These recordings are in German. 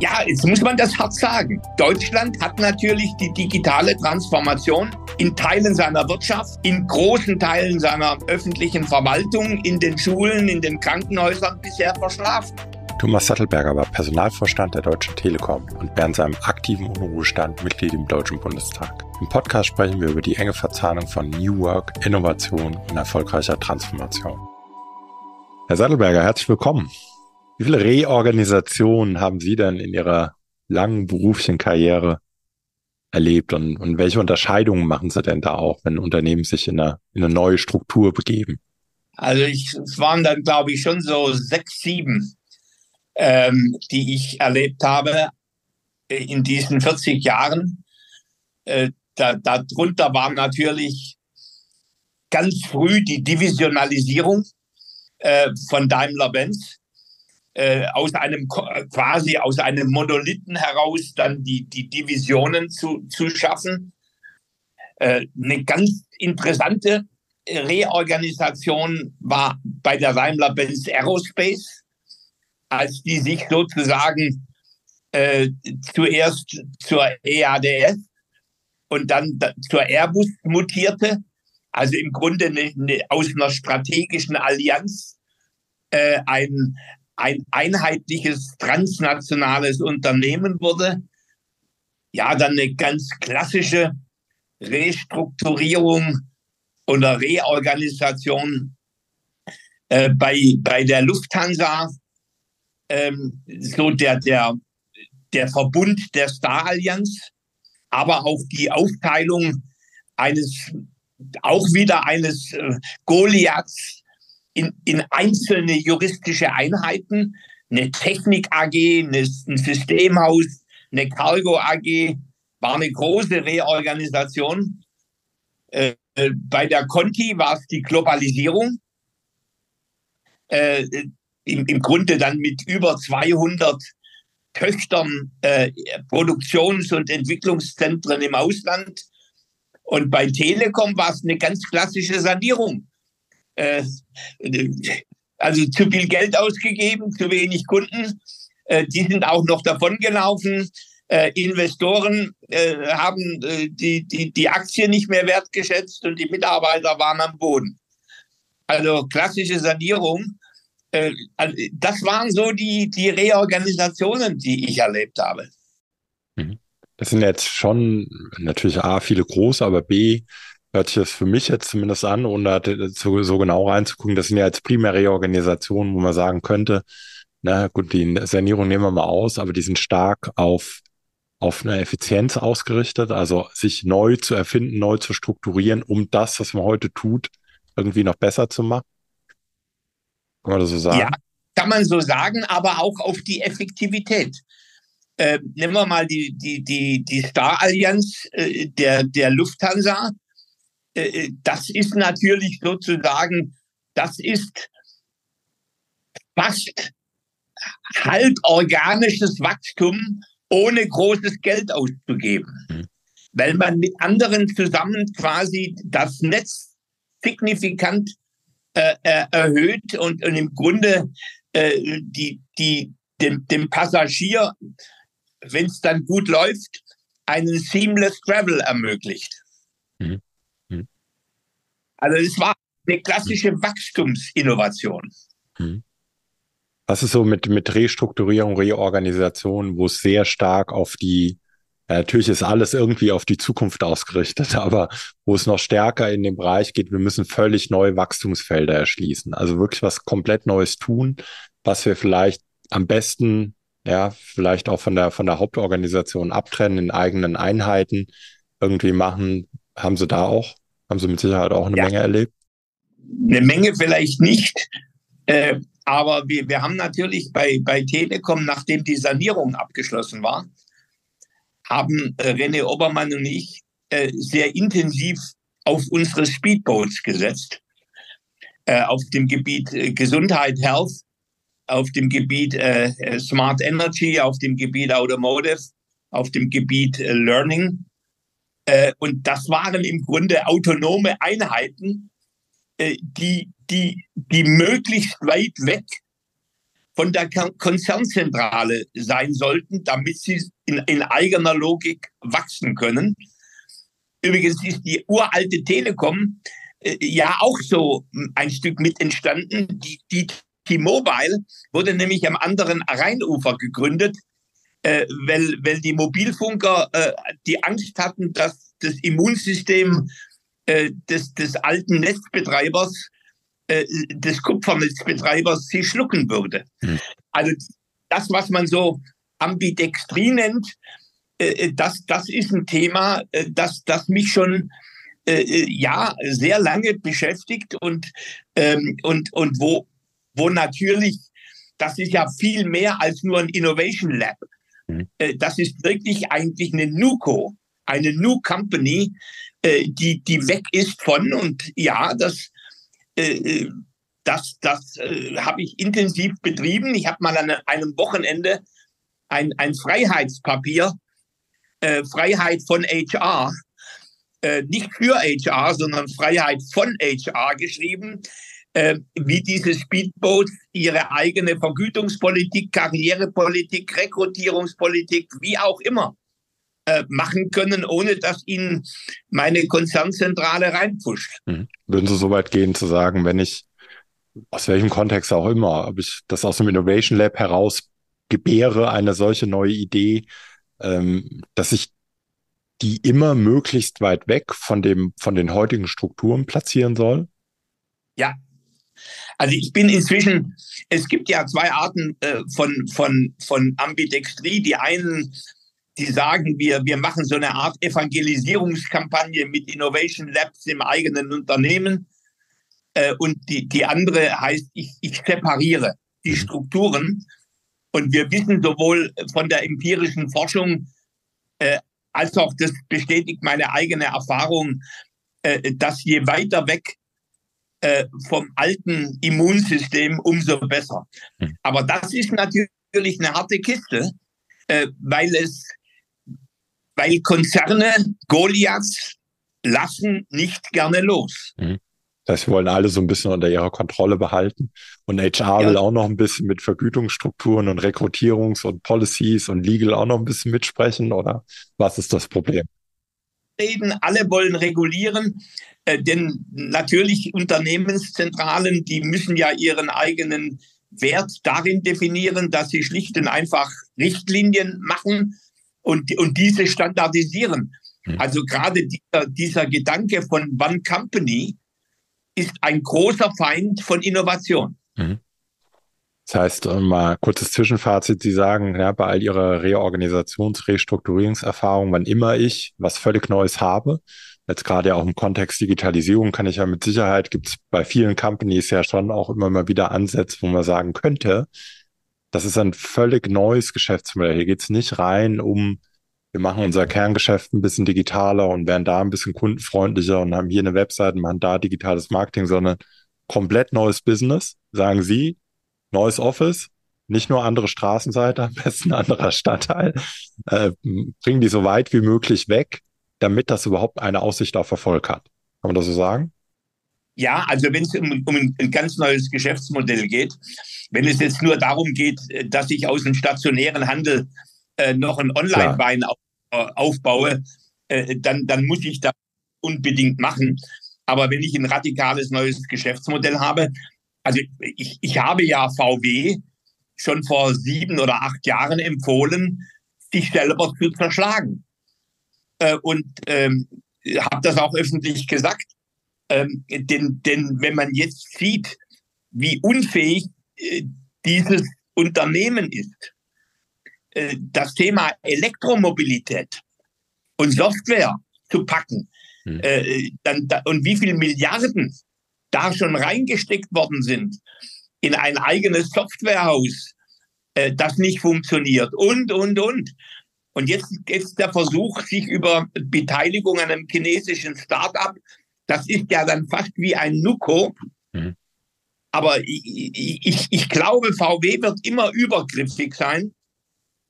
Ja, jetzt muss man das hart sagen. Deutschland hat natürlich die digitale Transformation in Teilen seiner Wirtschaft, in großen Teilen seiner öffentlichen Verwaltung, in den Schulen, in den Krankenhäusern bisher verschlafen. Thomas Sattelberger war Personalvorstand der Deutschen Telekom und während seinem aktiven Unruhestand Mitglied im Deutschen Bundestag. Im Podcast sprechen wir über die enge Verzahnung von New Work, Innovation und erfolgreicher Transformation. Herr Sattelberger, herzlich willkommen. Wie viele Reorganisationen haben Sie denn in Ihrer langen beruflichen Karriere erlebt und, und welche Unterscheidungen machen Sie denn da auch, wenn Unternehmen sich in eine, in eine neue Struktur begeben? Also ich, es waren dann, glaube ich, schon so sechs, sieben, ähm, die ich erlebt habe in diesen 40 Jahren. Äh, da, darunter war natürlich ganz früh die Divisionalisierung äh, von Daimler-Benz äh, aus einem quasi aus einem Monolithen heraus dann die, die Divisionen zu, zu schaffen. Äh, eine ganz interessante Reorganisation war bei der Daimler-Benz Aerospace, als die sich sozusagen äh, zuerst zur EADS und dann zur Airbus mutierte. Also im Grunde aus einer strategischen Allianz äh, ein, ein einheitliches transnationales Unternehmen wurde, ja, dann eine ganz klassische Restrukturierung oder Reorganisation äh, bei, bei der Lufthansa, ähm, so der, der, der Verbund der Star-Allianz, aber auch die Aufteilung eines, auch wieder eines äh, Goliaths in, in einzelne juristische Einheiten, eine Technik AG, eine, ein Systemhaus, eine Cargo AG, war eine große Reorganisation. Äh, bei der Conti war es die Globalisierung. Äh, im, Im Grunde dann mit über 200 Töchtern äh, Produktions- und Entwicklungszentren im Ausland. Und bei Telekom war es eine ganz klassische Sanierung. Äh, also zu viel Geld ausgegeben, zu wenig Kunden. Äh, die sind auch noch davongelaufen. Äh, Investoren äh, haben äh, die, die, die Aktie nicht mehr wertgeschätzt und die Mitarbeiter waren am Boden. Also klassische Sanierung. Äh, also das waren so die, die Reorganisationen, die ich erlebt habe. Mhm. Das sind jetzt schon natürlich A, viele große, aber B, hört sich das für mich jetzt zumindest an, ohne so, so genau reinzugucken. Das sind ja jetzt primäre Organisationen, wo man sagen könnte, na gut, die Sanierung nehmen wir mal aus, aber die sind stark auf, auf eine Effizienz ausgerichtet, also sich neu zu erfinden, neu zu strukturieren, um das, was man heute tut, irgendwie noch besser zu machen. Kann man das so sagen? Ja, kann man so sagen, aber auch auf die Effektivität. Äh, nehmen wir mal die, die, die, die Star-Allianz äh, der, der Lufthansa. Äh, das ist natürlich sozusagen, das ist fast halb organisches Wachstum, ohne großes Geld auszugeben. Mhm. Weil man mit anderen zusammen quasi das Netz signifikant äh, äh erhöht und, und, im Grunde äh, die, die, dem, dem Passagier, wenn es dann gut läuft, einen seamless Travel ermöglicht. Mhm. Also es war eine klassische Wachstumsinnovation. Hm. Was ist so mit, mit Restrukturierung, Reorganisation, wo es sehr stark auf die, natürlich ist alles irgendwie auf die Zukunft ausgerichtet, aber wo es noch stärker in den Bereich geht, wir müssen völlig neue Wachstumsfelder erschließen. Also wirklich was komplett Neues tun, was wir vielleicht am besten, ja, vielleicht auch von der, von der Hauptorganisation abtrennen, in eigenen Einheiten irgendwie machen. Haben Sie da auch haben Sie mit Sicherheit auch eine ja. Menge erlebt? Eine Menge vielleicht nicht. Äh, aber wir, wir haben natürlich bei, bei Telekom, nachdem die Sanierung abgeschlossen war, haben äh, René Obermann und ich äh, sehr intensiv auf unsere Speedboats gesetzt. Äh, auf dem Gebiet äh, Gesundheit, Health, auf dem Gebiet äh, Smart Energy, auf dem Gebiet Automotive, auf dem Gebiet Learning. Äh, und das waren im Grunde autonome Einheiten, äh, die, die, die möglichst weit weg von der Konzernzentrale sein sollten, damit sie in, in eigener Logik wachsen können. Übrigens ist die uralte Telekom äh, ja auch so ein Stück mit entstanden. Die, die T-Mobile wurde nämlich am anderen Rheinufer gegründet, äh, weil, weil die Mobilfunker äh, die Angst hatten, dass das Immunsystem äh, des, des alten Netzbetreibers, äh, des Kupfernetzbetreibers, sie schlucken würde. Hm. Also das, was man so Ambidextrie nennt, äh, äh, das, das ist ein Thema, das, das mich schon ja sehr lange beschäftigt und, ähm, und, und wo, wo natürlich, das ist ja viel mehr als nur ein Innovation Lab. Mhm. Das ist wirklich eigentlich eine NUCO, eine New Company, die, die weg ist von, und ja, das, das, das habe ich intensiv betrieben. Ich habe mal an einem Wochenende ein, ein Freiheitspapier äh, Freiheit von HR, äh, nicht für HR, sondern Freiheit von HR geschrieben, äh, wie diese Speedboats ihre eigene Vergütungspolitik, Karrierepolitik, Rekrutierungspolitik, wie auch immer äh, machen können, ohne dass ihnen meine Konzernzentrale reinpusht. Mhm. Würden Sie so weit gehen zu sagen, wenn ich aus welchem Kontext auch immer, ob ich das aus dem Innovation Lab heraus gebäre, eine solche neue Idee, ähm, dass ich die immer möglichst weit weg von dem, von den heutigen Strukturen platzieren soll? Ja. Also ich bin inzwischen, es gibt ja zwei Arten äh, von, von, von Ambidextrie. Die einen, die sagen, wir, wir machen so eine Art Evangelisierungskampagne mit Innovation Labs im eigenen Unternehmen. Äh, und die, die andere heißt, ich, ich separiere die. Strukturen und wir wissen sowohl von der empirischen Forschung äh, als auch das bestätigt meine eigene Erfahrung, äh, dass je weiter weg äh, vom alten Immunsystem, umso besser. Hm. Aber das ist natürlich eine harte Kiste, äh, weil es, weil Konzerne Goliaths lassen nicht gerne los. Mhm. Das heißt, wir wollen alle so ein bisschen unter ihrer Kontrolle behalten. Und HR ja. will auch noch ein bisschen mit Vergütungsstrukturen und Rekrutierungs- und Policies und Legal auch noch ein bisschen mitsprechen, oder was ist das Problem? Reden, alle wollen regulieren, äh, denn natürlich Unternehmenszentralen, die müssen ja ihren eigenen Wert darin definieren, dass sie schlicht und einfach Richtlinien machen und, und diese standardisieren. Hm. Also gerade dieser, dieser Gedanke von One Company, ist ein großer Feind von Innovation. Mhm. Das heißt, äh, mal kurzes Zwischenfazit. Sie sagen, ja, bei all Ihrer Reorganisations-, Restrukturierungserfahrung, wann immer ich was völlig Neues habe, jetzt gerade auch im Kontext Digitalisierung kann ich ja mit Sicherheit, gibt es bei vielen Companies ja schon auch immer mal wieder Ansätze, wo man sagen könnte, das ist ein völlig neues Geschäftsmodell. Hier geht es nicht rein um wir machen unser Kerngeschäft ein bisschen digitaler und werden da ein bisschen kundenfreundlicher und haben hier eine Webseite, machen da digitales Marketing, sondern komplett neues Business, sagen Sie, neues Office, nicht nur andere Straßenseite, am besten anderer Stadtteil, äh, bringen die so weit wie möglich weg, damit das überhaupt eine Aussicht auf Erfolg hat. Kann man das so sagen? Ja, also wenn es um, um, ein ganz neues Geschäftsmodell geht, wenn es jetzt nur darum geht, dass ich aus dem stationären Handel äh, noch ein Online-Wein äh, aufbaue, äh, dann, dann muss ich das unbedingt machen. Aber wenn ich ein radikales neues Geschäftsmodell habe, also ich, ich habe ja VW schon vor sieben oder acht Jahren empfohlen, sich selber zu zerschlagen. Äh, und ähm, habe das auch öffentlich gesagt. Ähm, denn, denn wenn man jetzt sieht, wie unfähig äh, dieses Unternehmen ist, äh, das Thema Elektromobilität und Software zu packen, hm. äh, dann, da, und wie viele Milliarden da schon reingesteckt worden sind in ein eigenes Softwarehaus, äh, das nicht funktioniert und, und, und. Und jetzt ist der Versuch, sich über Beteiligung an einem chinesischen Start-up, das ist ja dann fast wie ein Nuko. Mhm. Aber ich, ich, ich glaube, VW wird immer übergriffig sein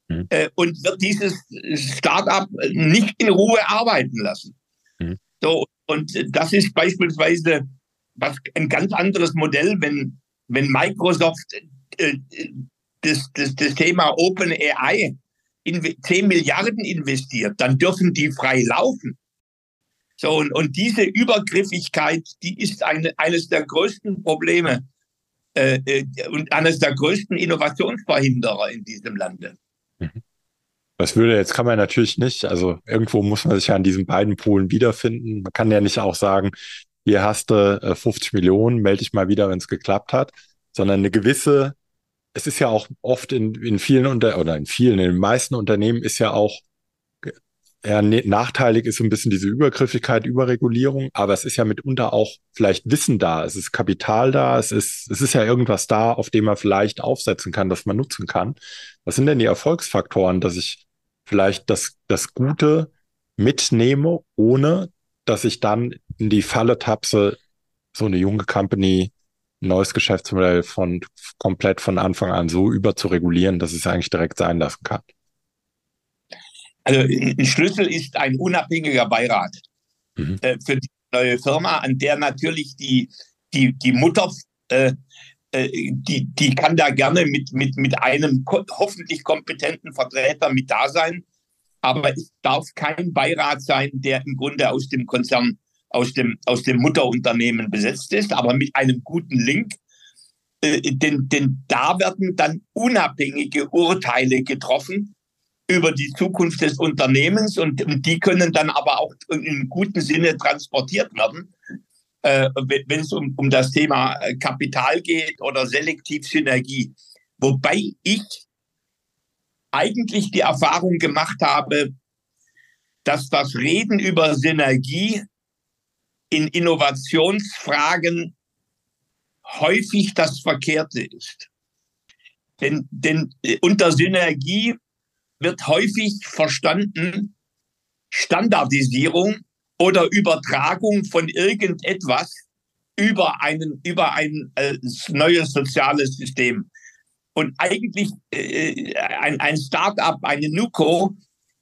mhm. äh, und wird dieses Startup nicht in Ruhe arbeiten lassen. Mhm. So, und das ist beispielsweise was, ein ganz anderes Modell, wenn, wenn Microsoft äh, das, das, das Thema Open AI 10 Milliarden investiert, dann dürfen die frei laufen. So, und, und diese Übergriffigkeit, die ist eine, eines der größten Probleme äh, äh, und eines der größten Innovationsverhinderer in diesem Lande. Mhm. Das würde, jetzt kann man natürlich nicht, also irgendwo muss man sich ja an diesen beiden Polen wiederfinden. Man kann ja nicht auch sagen, hier hast du 50 äh, Millionen, melde dich mal wieder, wenn es geklappt hat, sondern eine gewisse, es ist ja auch oft in, in vielen unter oder in vielen, in den meisten Unternehmen ist ja auch ja, ne, nachteilig ist so ein bisschen diese Übergriffigkeit, Überregulierung, aber es ist ja mitunter auch vielleicht Wissen da, es ist Kapital da, es ist, es ist ja irgendwas da, auf dem man vielleicht aufsetzen kann, das man nutzen kann. Was sind denn die Erfolgsfaktoren, dass ich vielleicht das, das Gute mitnehme, ohne dass ich dann in die Falle tapse, so eine junge Company, ein neues Geschäftsmodell von komplett von Anfang an so überzuregulieren, dass es eigentlich direkt sein lassen kann? Also ein Schlüssel ist ein unabhängiger Beirat mhm. äh, für die neue Firma, an der natürlich die, die, die Mutter, äh, äh, die, die kann da gerne mit, mit, mit einem hoffentlich kompetenten Vertreter mit da sein. Aber es darf kein Beirat sein, der im Grunde aus dem Konzern, aus dem, aus dem Mutterunternehmen besetzt ist, aber mit einem guten Link. Äh, denn, denn da werden dann unabhängige Urteile getroffen, über die Zukunft des Unternehmens und, und die können dann aber auch in gutem Sinne transportiert werden, äh, wenn es um, um das Thema äh, Kapital geht oder Selektivsynergie. Wobei ich eigentlich die Erfahrung gemacht habe, dass das Reden über Synergie in Innovationsfragen häufig das Verkehrte ist. Denn, denn äh, unter Synergie wird häufig verstanden Standardisierung oder Übertragung von irgendetwas über einen über ein äh, neues soziales System. Und eigentlich äh, ein, ein Start-up, eine NUCO,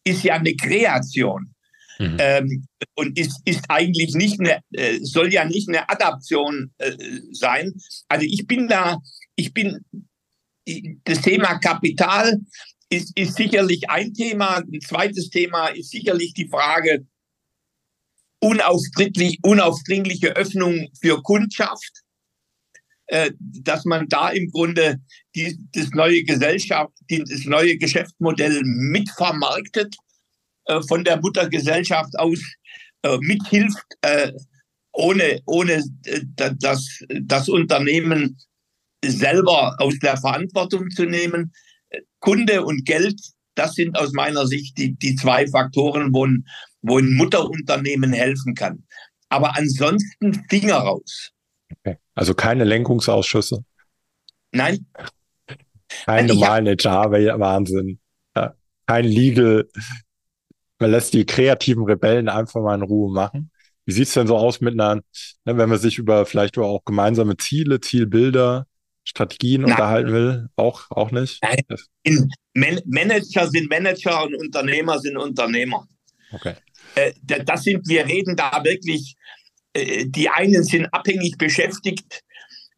ist ja eine Kreation. Mhm. Ähm, und ist, ist eigentlich nicht eine, äh, soll ja nicht eine Adaption äh, sein. Also ich bin da, ich bin das Thema Kapital ist, ist sicherlich ein Thema. Ein zweites Thema ist sicherlich die Frage unaufdringlich, unaufdringliche Öffnung für Kundschaft, äh, dass man da im Grunde die, das neue Gesellschaft, das neue Geschäftsmodell mitvermarktet, äh, von der Muttergesellschaft aus äh, mithilft, äh, ohne, ohne äh, das, das Unternehmen selber aus der Verantwortung zu nehmen. Kunde und Geld, das sind aus meiner Sicht die, die zwei Faktoren, wo ein, wo ein Mutterunternehmen helfen kann. Aber ansonsten Finger raus. Okay. Also keine Lenkungsausschüsse? Nein. Kein normalen HR-Wahnsinn. Ja. Kein Legal. Man lässt die kreativen Rebellen einfach mal in Ruhe machen. Wie sieht's denn so aus mit einer, ne, wenn man sich über vielleicht auch gemeinsame Ziele, Zielbilder, Strategien Nein. unterhalten will? Auch, auch nicht? Nein. Man Manager sind Manager und Unternehmer sind Unternehmer. Okay. Äh, das sind, wir reden da wirklich, äh, die einen sind abhängig beschäftigt,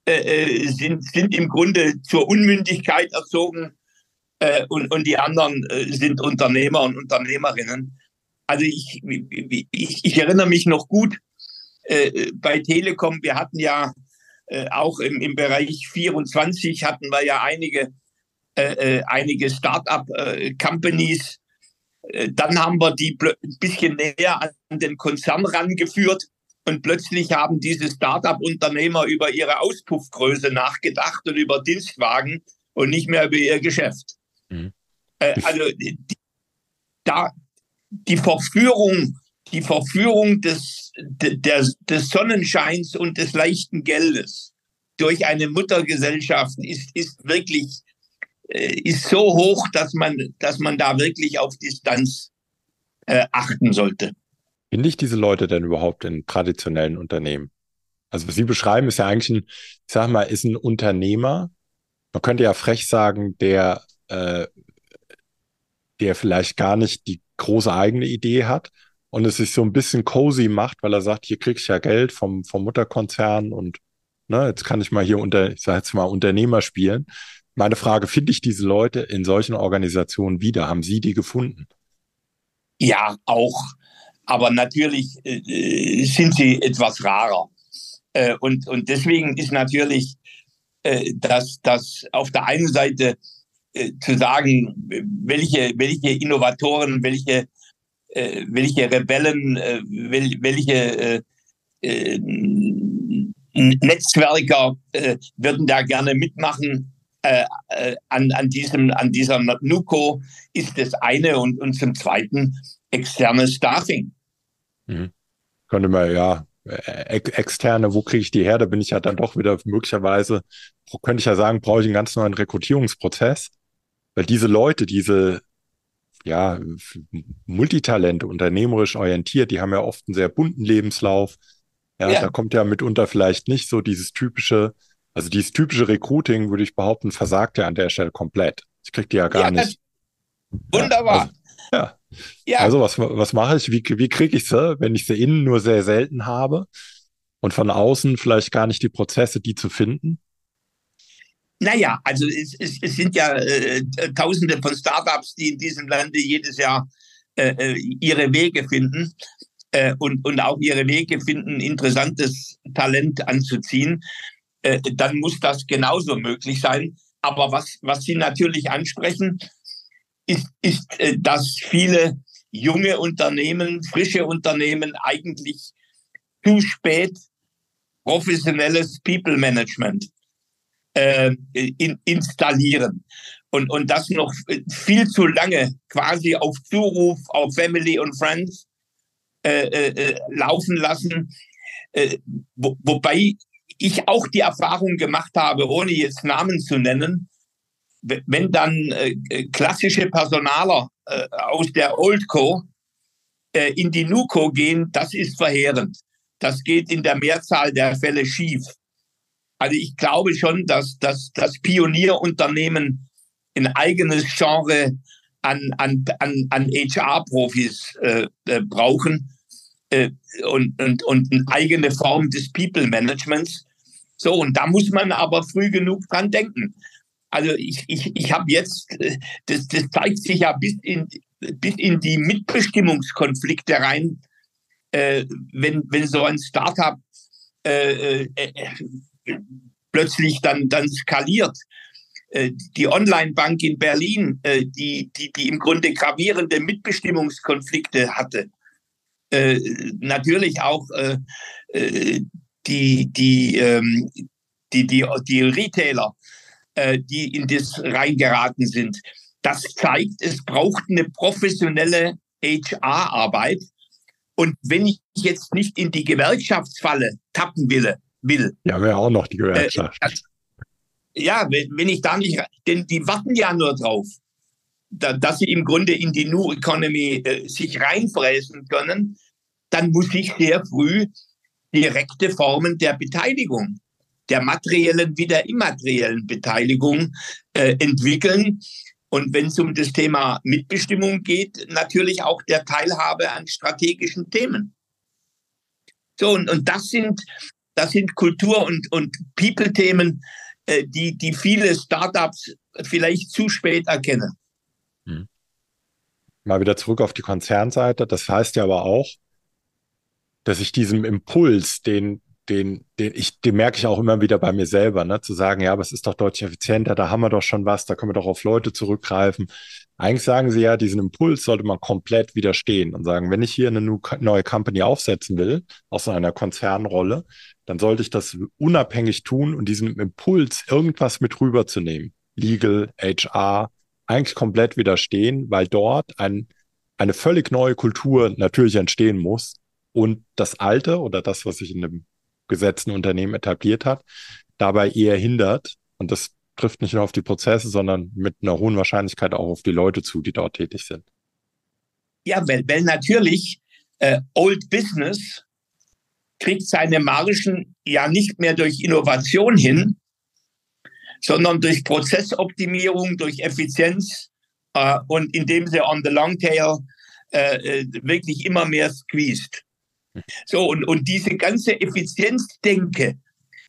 äh, sind, sind im Grunde zur Unmündigkeit erzogen und, und die anderen sind Unternehmer und Unternehmerinnen. Also ich, ich, ich erinnere mich noch gut, bei Telekom, wir hatten ja äh, auch im, im Bereich 24 hatten wir ja einige, äh, äh einige Start-up-Companies. Äh, dann haben wir die ein bisschen näher an den Konzern rangeführt. Und plötzlich haben diese Start-up-Unternehmer über ihre Auspuffgröße nachgedacht und über Dienstwagen und nicht mehr über ihr Geschäft. Mhm. Äh, also die, da, die Verführung die Verführung des, der, des Sonnenscheins und des leichten Geldes durch eine Muttergesellschaft ist, ist wirklich äh, ist so hoch, dass man, dass man da wirklich auf Distanz äh, achten sollte. Finde ich diese Leute denn überhaupt in traditionellen Unternehmen? Also was Sie beschreiben, ist ja eigentlich ein, ich sag mal, ist ein Unternehmer. Man könnte ja frech sagen, der, äh, der vielleicht gar nicht die große eigene Idee hat, und es sich so ein bisschen cozy macht, weil er sagt, hier krieg ich ja Geld vom, vom Mutterkonzern und ne, jetzt kann ich mal hier unter, ich sage jetzt mal Unternehmer spielen. meine Frage, finde ich diese Leute in solchen Organisationen wieder? Haben Sie die gefunden? Ja, auch. Aber natürlich äh, sind sie etwas rarer. Äh, und, und deswegen ist natürlich, äh, dass, dass auf der einen Seite äh, zu sagen, welche, welche Innovatoren, welche, äh, welche Rebellen, äh, wel, welche Netzwerker würden da gerne mitmachen, äh, an, an, diesem, an dieser NUCO ist das eine und, und zum Zweiten externes Staffing. Mhm. Könnte man ja äh, externe, wo kriege ich die her? Da bin ich ja dann doch wieder möglicherweise, könnte ich ja sagen, brauche ich einen ganz neuen Rekrutierungsprozess, weil diese Leute, diese ja, Multitalente, unternehmerisch orientiert, die haben ja oft einen sehr bunten Lebenslauf. Ja, ja, da kommt ja mitunter vielleicht nicht so dieses typische, also dieses typische Recruiting, würde ich behaupten, versagt ja an der Stelle komplett. Ich kriege die ja gar ja, nicht. Wunderbar. Ja, also, ja. Also was, was mache ich? Wie, wie kriege ich sie, wenn ich sie innen nur sehr selten habe und von außen vielleicht gar nicht die Prozesse, die zu finden? Naja, also es, es, es sind ja äh, Tausende von Startups, die in diesem Lande jedes Jahr äh, äh ihre Wege finden äh, und, und auch ihre Wege finden, interessantes Talent anzuziehen. Äh, dann muss das genauso möglich sein. Aber was, was Sie natürlich ansprechen, ist, ist, äh, dass viele junge Unternehmen, frische Unternehmen eigentlich zu spät professionelles People Management äh, in, installieren. Und, und das noch viel zu lange quasi auf Zuruf, auf Family und Friends äh, äh, äh laufen lassen. Äh, wo, wobei ich auch die Erfahrung gemacht habe, ohne jetzt Namen zu nennen, wenn dann äh, klassische Personaler aus der Oldco äh, in die Nuco gehen, das ist verheerend. Das geht in der Mehrzahl der Fälle schief. Also ich glaube schon, dass, dass das Pionierunternehmen ein eigenes Genre an, an, an, an HR-Profis äh, äh, brauchen äh, und, und, und eine eigene Form des People-Managements. So, und da muss man aber früh genug dran denken. Also ich, ich, ich habe jetzt, äh, das, das zeigt sich ja bis in, bis in die Mitbestimmungskonflikte rein, äh, wenn, wenn so ein Startup äh, plötzlich dann, dann skaliert. Äh, die Online-Bank in Berlin, die, die, die im Grunde gravierende Mitbestimmungskonflikte hatte, natürlich auch die, die, ähm, die, die, die Retailer, äh, die in das reingeraten sind. Das zeigt, es braucht eine professionelle HR-Arbeit. Und wenn ich jetzt nicht in die Gewerkschaftsfalle tappen will, will. Ja, wäre auch noch die Gewerkschaft. Äh, ja, wenn, wenn ich da nicht, denn die warten ja nur drauf, da, dass sie im Grunde in die New Economy äh, sich reinfräsen können, dann muss ich sehr früh direkte Formen der Beteiligung, der materiellen wie der immateriellen Beteiligung äh, entwickeln. Und wenn es um das Thema Mitbestimmung geht, natürlich auch der Teilhabe an strategischen Themen. So, und, und das sind, das sind Kultur- und, und People-Themen, äh, die, die viele Startups vielleicht zu spät erkennen. Hm. Mal wieder zurück auf die Konzernseite. Das heißt ja aber auch, dass ich diesem Impuls, den, den, den ich, den merke ich auch immer wieder bei mir selber, ne, zu sagen, ja, aber es ist doch deutlich effizienter, da haben wir doch schon was, da können wir doch auf Leute zurückgreifen. Eigentlich sagen sie ja, diesen Impuls sollte man komplett widerstehen und sagen, wenn ich hier eine neue Company aufsetzen will, aus einer Konzernrolle, dann sollte ich das unabhängig tun und diesem Impuls irgendwas mit rüberzunehmen. Legal, HR, eigentlich komplett widerstehen, weil dort ein, eine völlig neue Kultur natürlich entstehen muss, und das Alte oder das, was sich in einem gesetzten Unternehmen etabliert hat, dabei eher hindert. Und das trifft nicht nur auf die Prozesse, sondern mit einer hohen Wahrscheinlichkeit auch auf die Leute zu, die dort tätig sind. Ja, weil, weil natürlich äh, Old Business kriegt seine Margen ja nicht mehr durch Innovation hin, sondern durch Prozessoptimierung, durch Effizienz äh, und indem sie on the long tail äh, äh wirklich immer mehr squeezed. So, und, und diese ganze Effizienzdenke,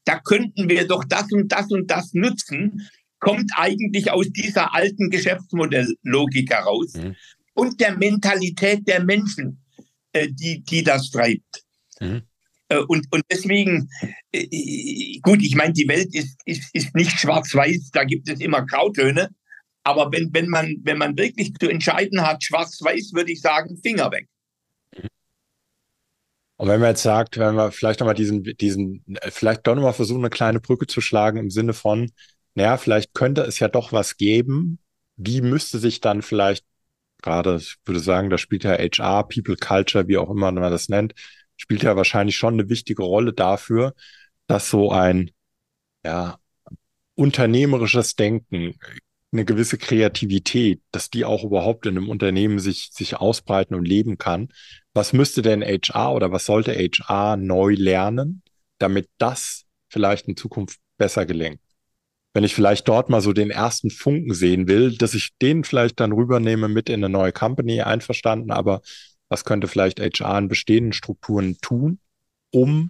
da könnten wir doch das und das und das nutzen. kommt eigentlich aus dieser alten Geschäftsmodelllogik heraus mhm. und der Mentalität der Menschen, äh, die, die das treibt. Mhm. Äh, und, und deswegen, äh, gut, ich meine, die Welt ist, ist, ist nicht schwarz-weiß, da gibt es immer Grautöne. Aber wenn, wenn, man, wenn man wirklich zu entscheiden hat, schwarz-weiß, würde ich sagen, Finger weg. Und wenn man jetzt sagt, wenn wir vielleicht nochmal diesen, diesen, vielleicht doch nochmal versuchen, eine kleine Brücke zu schlagen im Sinne von, naja, vielleicht könnte es ja doch was geben. Wie müsste sich dann vielleicht gerade, ich würde sagen, da spielt ja HR, People Culture, wie auch immer man das nennt, spielt ja wahrscheinlich schon eine wichtige Rolle dafür, dass so ein, ja, unternehmerisches Denken, eine gewisse Kreativität, dass die auch überhaupt in einem Unternehmen sich, sich ausbreiten und leben kann. Was müsste denn HR oder was sollte HR neu lernen, damit das vielleicht in Zukunft besser gelingt? Wenn ich vielleicht dort mal so den ersten Funken sehen will, dass ich den vielleicht dann rübernehme mit in eine neue Company, einverstanden, aber was könnte vielleicht HR in bestehenden Strukturen tun, um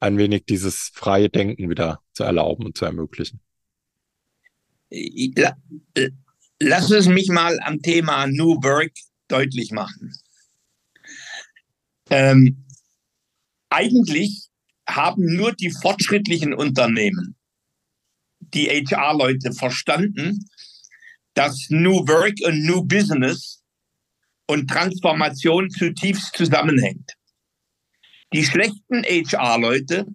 ein wenig dieses freie Denken wieder zu erlauben und zu ermöglichen? Lass es mich mal am Thema New Work deutlich machen. Ähm, eigentlich haben nur die fortschrittlichen Unternehmen, die HR-Leute verstanden, dass New Work und New Business und Transformation zutiefst zusammenhängt. Die schlechten HR-Leute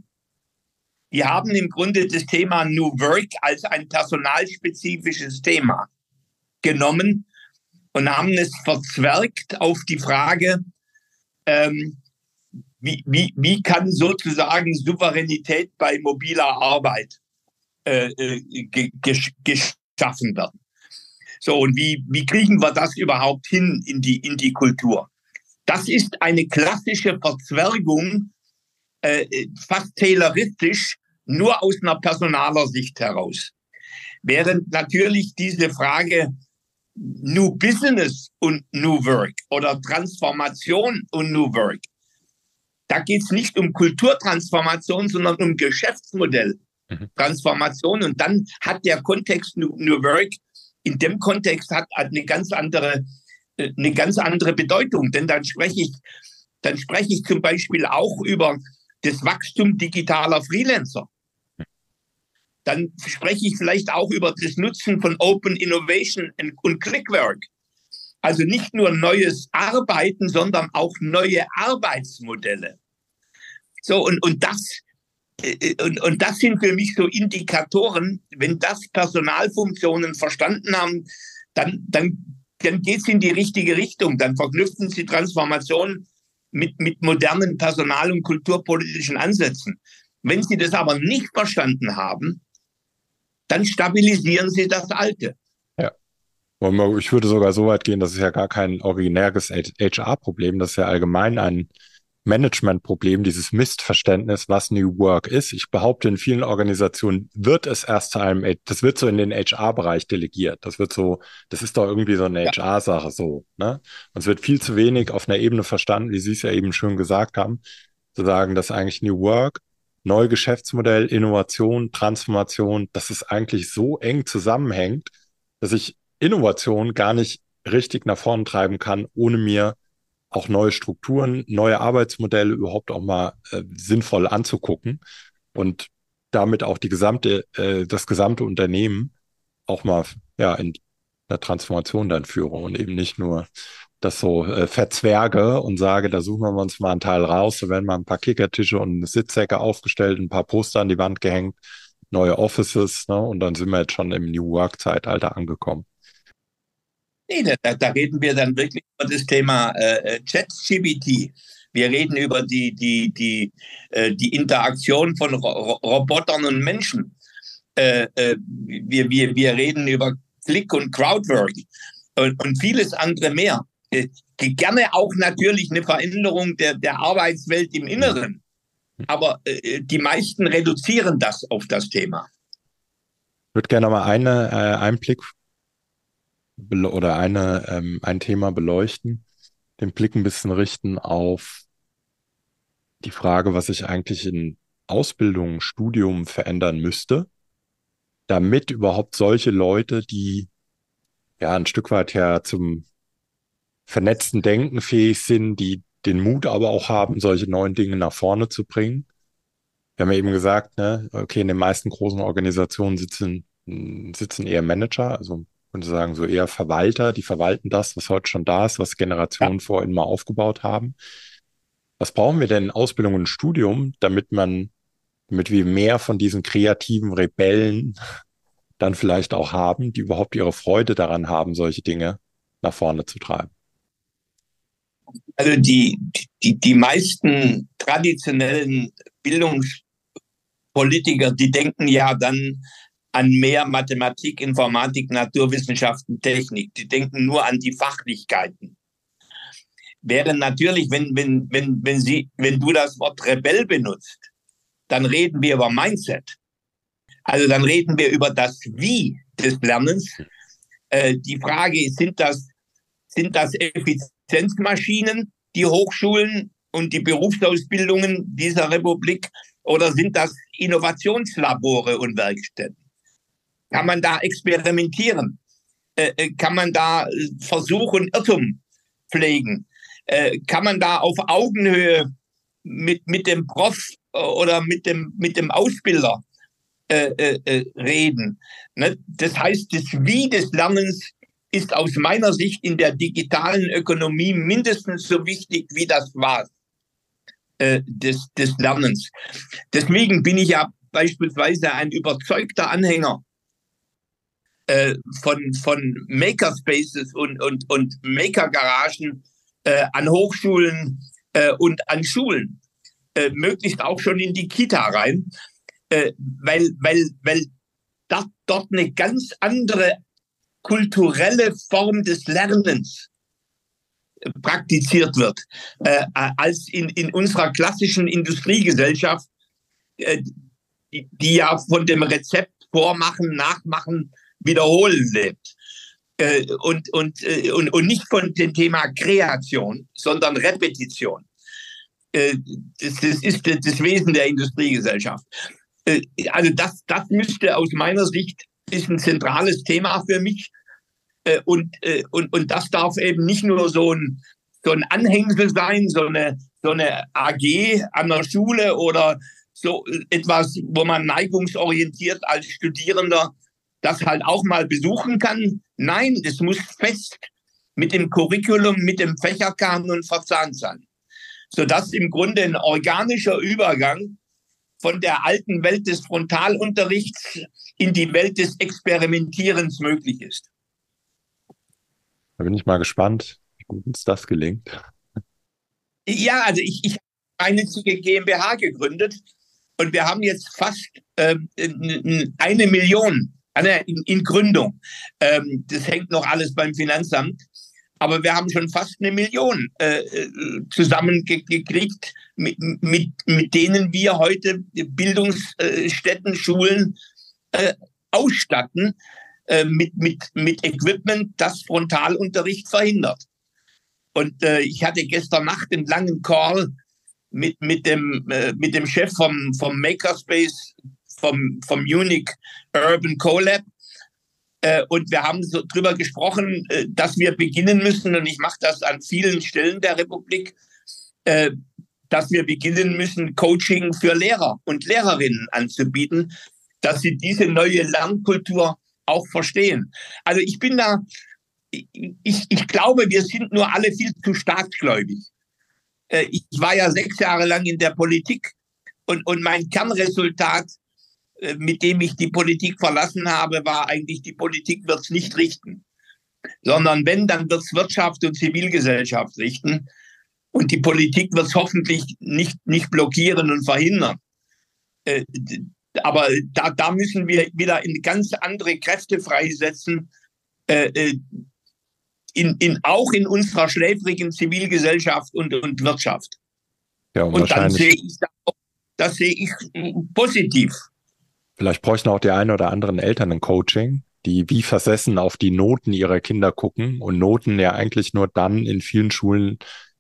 die haben im Grunde das Thema New Work als ein personalspezifisches Thema genommen und haben es verzwergt auf die Frage, ähm, wie, wie, wie kann sozusagen Souveränität bei mobiler Arbeit äh, äh geschaffen werden. So, und wie, wie kriegen wir das überhaupt hin in die, in die Kultur? Das ist eine klassische Verzwergung äh, fast tayloristisch, nur aus einer personaler Sicht heraus. Während natürlich diese Frage New Business und New Work oder Transformation und New Work, da geht es nicht um Kulturtransformation, sondern um Geschäftsmodelltransformation. Und dann hat der Kontext New, New Work in dem Kontext hat eine ganz andere, äh, eine ganz andere Bedeutung. Denn dann spreche ich, dann spreche ich zum Beispiel auch über das Wachstum digitaler Freelancer. Dann spreche ich vielleicht auch über das Nutzen von Open Innovation und Clickwork. Also nicht nur neues Arbeiten, sondern auch neue Arbeitsmodelle. So, und, und das, äh, und, und das sind für mich so Indikatoren, wenn das Personalfunktionen verstanden haben, dann, dann, dann geht es in die richtige Richtung. Dann verknüpfen sie Transformation mit, mit modernen personal- und kulturpolitischen Ansätzen. Wenn Sie das aber nicht verstanden haben, dann stabilisieren Sie das Alte. Ja. Ich würde sogar so weit gehen, das ist ja gar kein originäres HR-Problem, das ist ja allgemein ein Managementproblem, dieses Missverständnis, was New Work ist. Ich behaupte, in vielen Organisationen wird es erst zu einem, das wird so in den HR-Bereich delegiert. Das wird so, das ist doch irgendwie so eine ja. HR-Sache so. Ne? Und es wird viel zu wenig auf einer Ebene verstanden, wie Sie es ja eben schön gesagt haben, zu sagen, dass eigentlich New Work, neue Geschäftsmodell, Innovation, Transformation, dass es eigentlich so eng zusammenhängt, dass ich Innovation gar nicht richtig nach vorne treiben kann, ohne mir auch neue Strukturen, neue Arbeitsmodelle überhaupt auch mal äh, sinnvoll anzugucken und damit auch die gesamte, äh, das gesamte Unternehmen auch mal ja in der Transformation dann führe und eben nicht nur das so äh, verzwerge und sage, da suchen wir uns mal einen Teil raus, da werden mal ein paar Kickertische und Sitzsäcke aufgestellt, ein paar Poster an die Wand gehängt, neue Offices, ne, und dann sind wir jetzt schon im New Work Zeitalter angekommen. Nee, da, da, reden wir dann wirklich über das Thema äh, äh ChatGPT. Wir reden über die, die, die, äh, die Interaktion von Ro Robotern und Menschen. Äh, äh, wir, wir, wir reden über Click und Crowdwork und, und vieles andere mehr. Äh, gerne auch natürlich eine Veränderung der, der Arbeitswelt im Inneren. Aber äh, die meisten reduzieren das auf das Thema. Ich würde gerne mal eine, äh, einen Blick oder eine, ähm, ein Thema beleuchten, den Blick ein bisschen richten auf die Frage, was sich eigentlich in Ausbildung, Studium verändern müsste, damit überhaupt solche Leute, die ja ein Stück weit ja zum vernetzten Denken fähig sind, die den Mut aber auch haben, solche neuen Dinge nach vorne zu bringen. Wir haben ja eben gesagt, ne, okay, in den meisten großen Organisationen sitzen, sitzen eher Manager, also könnte sagen, so eher Verwalter, die verwalten das, was heute schon da ist, was Generationen ja. vor ihnen mal aufgebaut haben. Was brauchen wir denn in Ausbildung und Studium, damit man, damit wir mehr von diesen kreativen Rebellen dann vielleicht auch haben, die überhaupt ihre Freude daran haben, solche Dinge nach vorne zu treiben? Also die, die, die meisten traditionellen Bildungspolitiker, die denken ja dann an mehr Mathematik, Informatik, Naturwissenschaften, Technik. Die denken nur an die Fachlichkeiten. Während natürlich, wenn, wenn, wenn, wenn, Sie, wenn du das Wort Rebell benutzt, dann reden wir über Mindset. Also dann reden wir über das Wie des Lernens. Äh, die Frage ist, sind das, sind das Effizienzmaschinen, die Hochschulen und die Berufsausbildungen dieser Republik, oder sind das Innovationslabore und Werkstätten? Kann man da experimentieren? Äh, äh kann man da versuchen, Irrtum pflegen? Äh, kann man da auf Augenhöhe mit, mit dem Prof äh, oder mit dem, mit dem Ausbilder äh, äh, äh, reden. Ne? Das heißt, das Wie des Lernens ist aus meiner Sicht in der digitalen Ökonomie mindestens so wichtig wie das Was äh, des, des Lernens. Deswegen bin ich ja beispielsweise ein überzeugter Anhänger äh, von, von Makerspaces und, und, und Makergaragen äh, an Hochschulen äh, und an Schulen, äh, möglichst auch schon in die Kita rein äh, weil, weil, weil da, dort eine ganz andere kulturelle Form des Lernens äh, praktiziert wird, äh, als in, in unserer klassischen Industriegesellschaft, äh, die, die ja von dem Rezept vormachen, nachmachen, wiederholen lebt. Äh, und, und, äh, und, und nicht von dem Thema Kreation, sondern Repetition. Äh, das, das ist das Wesen der Industriegesellschaft. Äh, also das, das müsste aus meiner Sicht ist ein zentrales Thema für mich. Äh, und, äh, und, und das darf eben nicht nur so ein, so ein Anhängsel sein, so eine, so eine AG an der Schule oder so etwas, wo man neigungsorientiert als Studierender das halt auch mal besuchen kann. Nein, es muss fest mit dem Curriculum, mit dem Fächerkanon verzahnt sein, sodass im Grunde ein organischer Übergang von der alten Welt des Frontalunterrichts in die Welt des Experimentierens möglich ist. Da bin ich mal gespannt, wie gut uns das gelingt. Ja, also ich, ich habe eine GmbH gegründet und wir haben jetzt fast ähm, eine Million in, in Gründung. Ähm, das hängt noch alles beim Finanzamt. Aber wir haben schon fast eine Million äh, äh zusammengekriegt, mit, mit, mit denen wir heute Bildungsstätten, Schulen äh, ausstatten äh, mit, mit, mit Equipment, das Frontalunterricht verhindert. Und äh, ich hatte gestern Nacht einen langen Call mit, mit, dem, äh, mit dem Chef vom, vom Makerspace, vom, vom Munich Urban CoLab äh, und wir haben so drüber gesprochen, äh, dass wir beginnen müssen, und ich mache das an vielen Stellen der Republik, äh, dass wir beginnen müssen, Coaching für Lehrer und Lehrerinnen anzubieten, dass sie diese neue Lernkultur auch verstehen. Also ich bin da, ich, ich glaube, wir sind nur alle viel zu staatsgläubig. Ich war ja sechs Jahre lang in der Politik und, und mein Kernresultat äh, mit dem ich die Politik verlassen habe, war eigentlich, die Politik wird es nicht richten. Sondern wenn, dann wird es Wirtschaft und Zivilgesellschaft richten. Und die Politik wird es hoffentlich nicht, nicht blockieren und verhindern. Äh, aber da, da müssen wir wieder in ganz andere Kräfte freisetzen, äh, in, in, auch in unserer schläfrigen Zivilgesellschaft und, und Wirtschaft. Ja, und, und dann sehe ich das, das sehe ich positiv. Vielleicht bräuchten auch die einen oder anderen Eltern ein Coaching, die wie versessen auf die Noten ihrer Kinder gucken und Noten ja eigentlich nur dann in vielen Schulen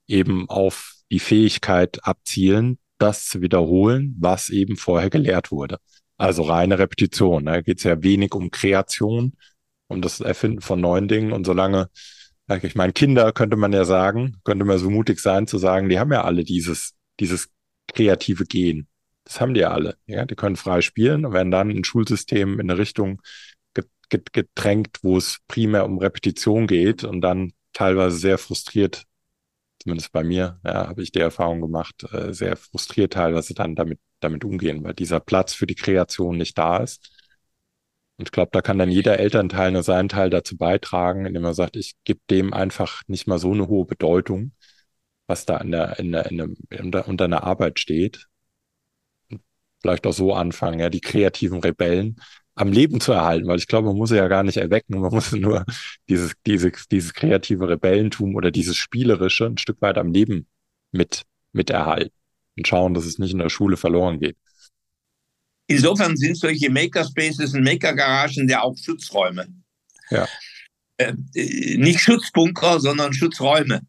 eben auf die Fähigkeit abzielen, das zu wiederholen, was eben vorher gelehrt wurde. Also reine Repetition. Da ne? geht es ja wenig um Kreation, um das Erfinden von neuen Dingen. Und solange, ich meine, Kinder könnte man ja sagen, könnte man so mutig sein zu sagen, die haben ja alle dieses, dieses kreative Gen. Das haben die ja alle. Ja, die können frei spielen und werden dann ein Schulsystem in eine Richtung gedrängt, wo es primär um Repetition geht und dann teilweise sehr frustriert, zumindest bei mir, ja, habe ich die Erfahrung gemacht, äh, sehr frustriert teilweise dann damit, damit umgehen, weil dieser Platz für die Kreation nicht da ist. Und ich glaube, da kann dann jeder Elternteil nur seinen Teil dazu beitragen, indem er sagt, ich gebe dem einfach nicht mal so eine hohe Bedeutung, was da in der, in der, in der, unter, unter einer Arbeit steht. vielleicht auch so anfangen, ja, die kreativen Rebellen am Leben zu erhalten, weil ich glaube, man muss sie ja gar nicht erwecken, man muss nur dieses, dieses, dieses kreative Rebellentum oder dieses Spielerische ein Stück weit am Leben mit, mit erhalten und schauen, dass es nicht in der Schule verloren geht. Insofern sind solche Makerspaces und Makergaragen ja auch Schutzräume. Ja. Äh, nicht Schutzbunker, sondern Schutzräume.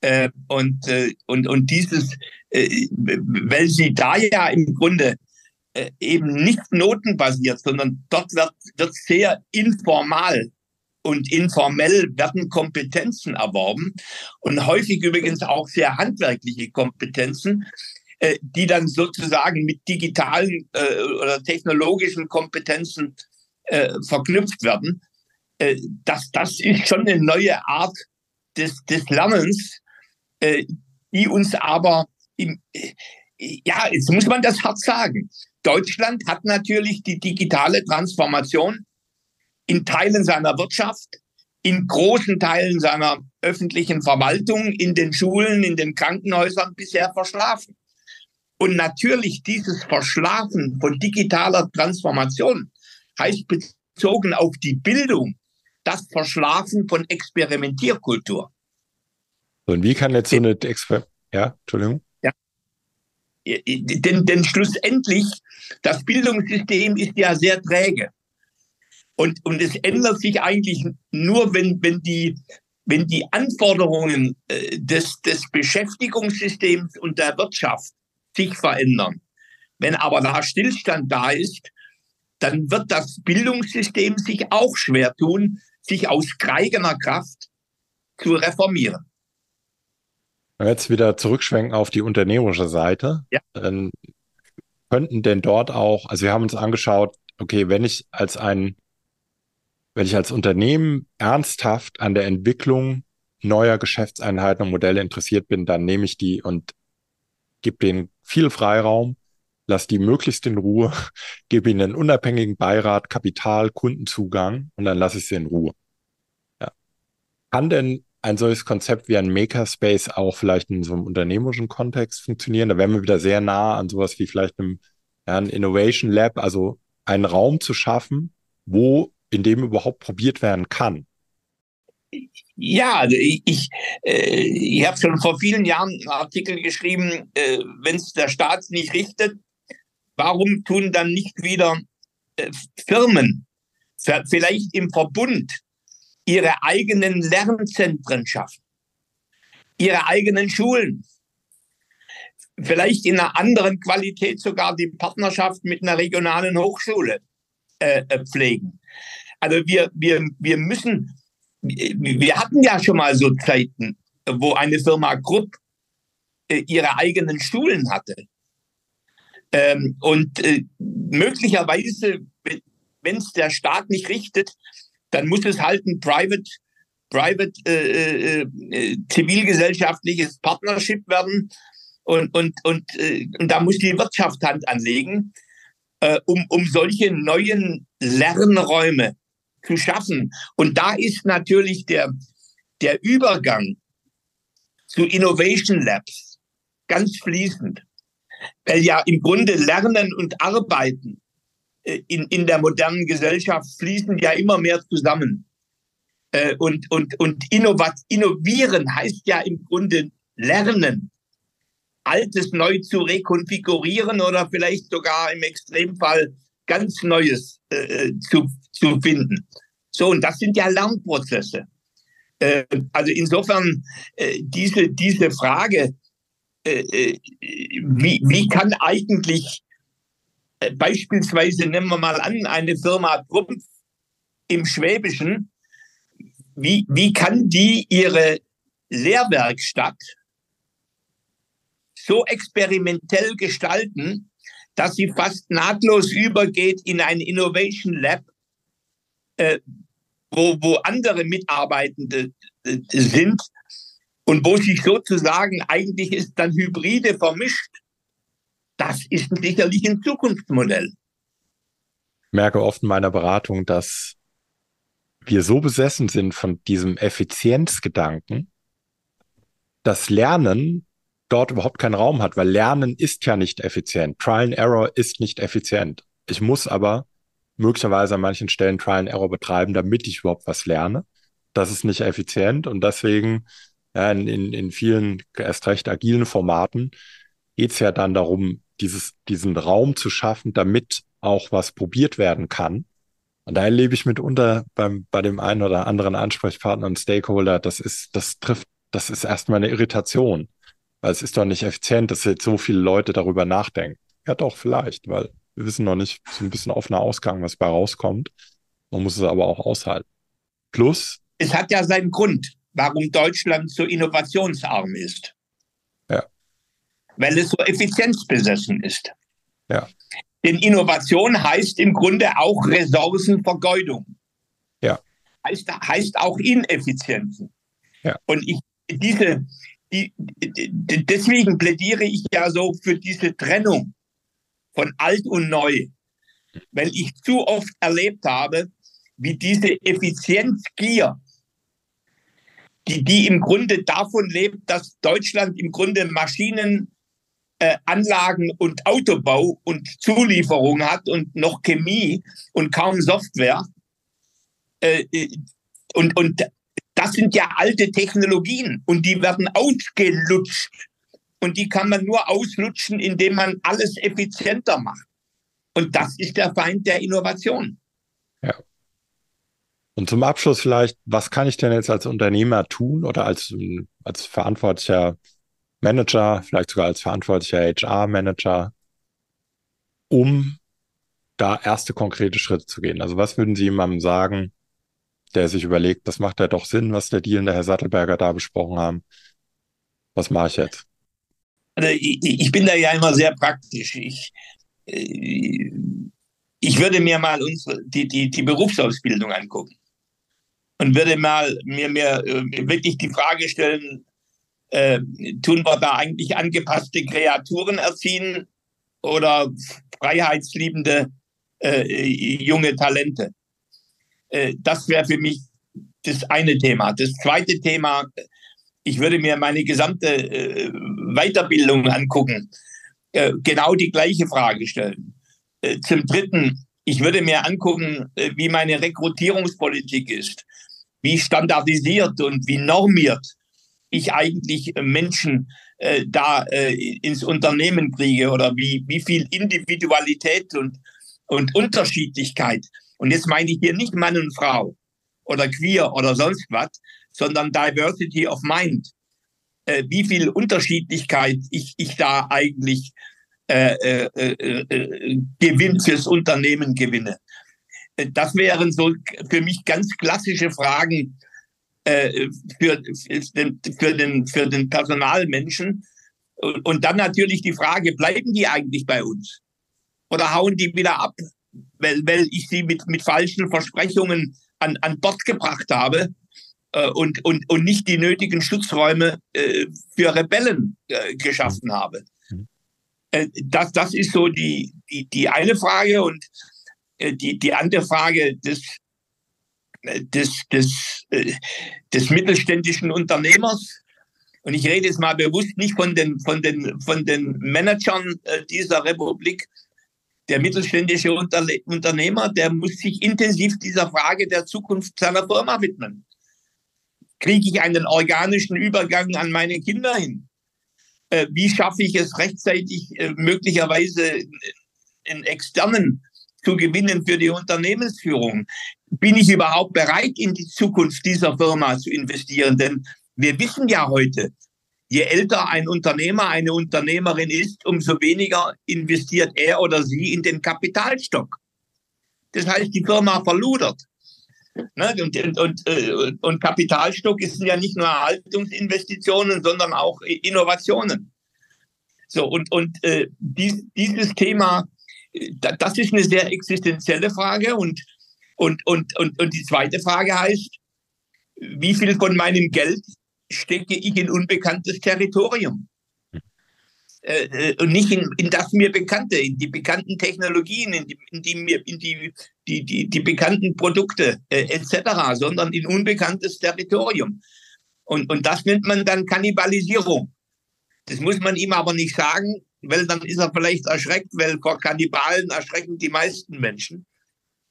Äh, und, äh, und, und dieses, äh, weil sie da ja im Grunde äh, eben nicht notenbasiert, sondern dort wird, wird sehr informal und informell werden Kompetenzen erworben und häufig übrigens auch sehr handwerkliche Kompetenzen, äh, die dann sozusagen mit digitalen äh, oder technologischen Kompetenzen äh, verknüpft werden. Äh, das, das ist schon eine neue Art des, des Lernens, äh, die uns aber im, ja, jetzt muss man das hart sagen. Deutschland hat natürlich die digitale Transformation in Teilen seiner Wirtschaft, in großen Teilen seiner öffentlichen Verwaltung, in den Schulen, in den Krankenhäusern bisher verschlafen. Und natürlich dieses Verschlafen von digitaler Transformation heißt bezogen auf die Bildung das Verschlafen von Experimentierkultur. Und wie kann jetzt so eine Exper ja, Entschuldigung. Denn, denn schlussendlich, das Bildungssystem ist ja sehr träge. Und, und es ändert sich eigentlich nur, wenn, wenn, die, wenn die Anforderungen äh, des, des Beschäftigungssystems und der Wirtschaft sich verändern. Wenn aber da Stillstand da ist, dann wird das Bildungssystem sich auch schwer tun, sich aus eigener Kraft zu reformieren. Jetzt wieder zurückschwenken auf die unternehmerische Seite. Ja. Dann könnten denn dort auch, also wir haben uns angeschaut, okay, wenn ich als ein, wenn ich als Unternehmen ernsthaft an der Entwicklung neuer Geschäftseinheiten und Modelle interessiert bin, dann nehme ich die und gebe denen viel Freiraum, lass die möglichst in Ruhe, gebe ihnen einen unabhängigen Beirat, Kapital, Kundenzugang und dann lasse ich sie in Ruhe. Ja. Kann denn ein solches Konzept wie ein Makerspace auch vielleicht in so einem unternehmerischen Kontext funktionieren? Da wären wir wieder sehr nah an sowas wie vielleicht einem ja, ein Innovation Lab, also einen Raum zu schaffen, wo in dem überhaupt probiert werden kann. Ja, also ich, ich, äh, ich habe schon vor vielen Jahren einen Artikel geschrieben, äh, wenn es der Staat nicht richtet, warum tun dann nicht wieder äh, Firmen, vielleicht im Verbund, ihre eigenen Lernzentren schaffen, ihre eigenen Schulen, vielleicht in einer anderen Qualität sogar die Partnerschaft mit einer regionalen Hochschule äh, äh pflegen. Also wir, wir, wir müssen, wir hatten ja schon mal so Zeiten, wo eine Firma Grupp äh, ihre eigenen Schulen hatte. Ähm, und äh, möglicherweise, wenn es der Staat nicht richtet, dann muss es halt ein Private, Private äh, äh, äh, zivilgesellschaftliches Partnership werden. Und, und, und, äh, und da muss die Wirtschaft Hand anlegen, äh, um, um solche neuen Lernräume zu schaffen. Und da ist natürlich der, der Übergang zu Innovation Labs ganz fließend, weil ja im Grunde Lernen und Arbeiten in, in der modernen Gesellschaft fließen ja immer mehr zusammen. Äh, und, und, und innovat, innovieren heißt ja im Grunde lernen. Altes neu zu rekonfigurieren oder vielleicht sogar im Extremfall ganz Neues äh, zu, zu finden. So, und das sind ja Lernprozesse. Äh, also insofern äh, diese, diese Frage, äh, wie, wie kann eigentlich äh, beispielsweise nehmen wir mal an, eine Firma Trumpf im Schwäbischen, wie, wie kann die ihre Lehrwerkstatt so experimentell gestalten, dass sie fast nahtlos übergeht in ein Innovation Lab, äh, wo, wo andere Mitarbeitende äh, sind und wo sich sozusagen eigentlich ist dann Hybride vermischt. Das ist sicherlich ein Zukunftsmodell. Ich merke oft in meiner Beratung, dass wir so besessen sind von diesem Effizienzgedanken, dass Lernen dort überhaupt keinen Raum hat, weil Lernen ist ja nicht effizient. Trial and Error ist nicht effizient. Ich muss aber möglicherweise an manchen Stellen Trial and Error betreiben, damit ich überhaupt was lerne. Das ist nicht effizient und deswegen ja, in, in, in vielen erst recht agilen Formaten geht es ja dann darum, dieses, diesen Raum zu schaffen, damit auch was probiert werden kann. Und da erlebe ich mitunter beim, bei dem einen oder anderen Ansprechpartner und Stakeholder, das ist, das trifft, das ist erstmal eine Irritation. Weil es ist doch nicht effizient, dass jetzt so viele Leute darüber nachdenken. Ja, doch, vielleicht, weil wir wissen noch nicht so ein bisschen offener Ausgang, was bei rauskommt. Man muss es aber auch aushalten. Plus. Es hat ja seinen Grund, warum Deutschland so innovationsarm ist. Weil es so effizienzbesessen ist. Ja. Denn Innovation heißt im Grunde auch Ressourcenvergeudung. Ja. Heißt, heißt auch Ineffizienzen. Ja. Und ich, diese, die, deswegen plädiere ich ja so für diese Trennung von alt und neu, weil ich zu oft erlebt habe, wie diese Effizienzgier, die, die im Grunde davon lebt, dass Deutschland im Grunde Maschinen, äh, Anlagen und Autobau und Zulieferung hat und noch Chemie und kaum Software. Äh, äh und, und das sind ja alte Technologien und die werden ausgelutscht. Und die kann man nur auslutschen, indem man alles effizienter macht. Und das ist der Feind der Innovation. Ja. Und zum Abschluss vielleicht, was kann ich denn jetzt als Unternehmer tun oder als, als verantwortlicher Manager, vielleicht sogar als verantwortlicher HR-Manager, um da erste konkrete Schritte zu gehen? Also was würden Sie jemandem sagen, der sich überlegt, das macht ja doch Sinn, was der Deal und der Herr Sattelberger da besprochen haben. Was mache ich jetzt? Also ich, ich, bin da ja immer sehr praktisch. Ich, äh, ich würde mir mal unsere, die, die, die Berufsausbildung angucken und würde mal mir, mir äh, wirklich die Frage stellen, äh, tun wir da eigentlich angepasste Kreaturen erziehen oder freiheitsliebende äh, junge Talente? Äh, das wäre für mich das eine Thema. Das zweite Thema, ich würde mir meine gesamte äh, Weiterbildung angucken, äh, genau die gleiche Frage stellen. Äh, zum Dritten, ich würde mir angucken, wie meine Rekrutierungspolitik ist, wie standardisiert und wie normiert ich eigentlich Menschen äh, da ins Unternehmen kriege oder wie, wie viel Individualität und, und Unterschiedlichkeit und jetzt meine ich hier nicht Mann und Frau oder queer oder sonst was, sondern Diversity of Mind. Äh, wie viel Unterschiedlichkeit ich, ich da eigentlich äh, äh, äh, äh Gewinn fürs Unternehmen gewinne. Äh, das wären so für mich ganz klassische Fragen äh, für, für, den, für den Personalmenschen. Und dann natürlich die Frage, bleiben die eigentlich bei uns? Oder hauen die wieder ab? weil, weil ich sie mit, mit falschen Versprechungen an, an Bord gebracht habe äh, und, und, und nicht die nötigen Schutzräume äh, für Rebellen äh, geschaffen habe. Mhm. Das, das ist so die, die, die eine Frage und die, die andere Frage des, des, des, des mittelständischen Unternehmers. Und ich rede jetzt mal bewusst nicht von den, von den, von den Managern dieser Republik, der mittelständische Unterle Unternehmer, der muss sich intensiv dieser Frage der Zukunft seiner Firma widmen. Kriege ich einen organischen Übergang an meine Kinder hin? Äh, wie schaffe ich es rechtzeitig, äh, möglicherweise einen externen zu gewinnen für die Unternehmensführung? Bin ich überhaupt bereit, in die Zukunft dieser Firma zu investieren? Denn wir wissen ja heute, je älter ein Unternehmer, eine Unternehmerin ist, umso weniger investiert er oder sie in den Kapitalstock. Das heißt, die Firma verludert. Ne? Und, und, und, äh, und Kapitalstock ist ja nicht nur Erhaltungsinvestitionen, sondern auch Innovationen. So, und, und äh, dies, dieses Thema, das ist eine sehr existenzielle Frage. Und, und, und, und, und die zweite Frage heißt, wie viel von meinem Geld stecke ich in unbekanntes Territorium? Äh, äh, und nicht in, in das mir Bekannte, in die bekannten Technologien, in die, in die, in die, die, die, die bekannten Produkte äh, etc., sondern in unbekanntes Territorium. Und, und das nennt man dann Kannibalisierung. Das muss man ihm aber nicht sagen, weil dann ist er vielleicht erschreckt, weil vor Kannibalen erschrecken die meisten Menschen.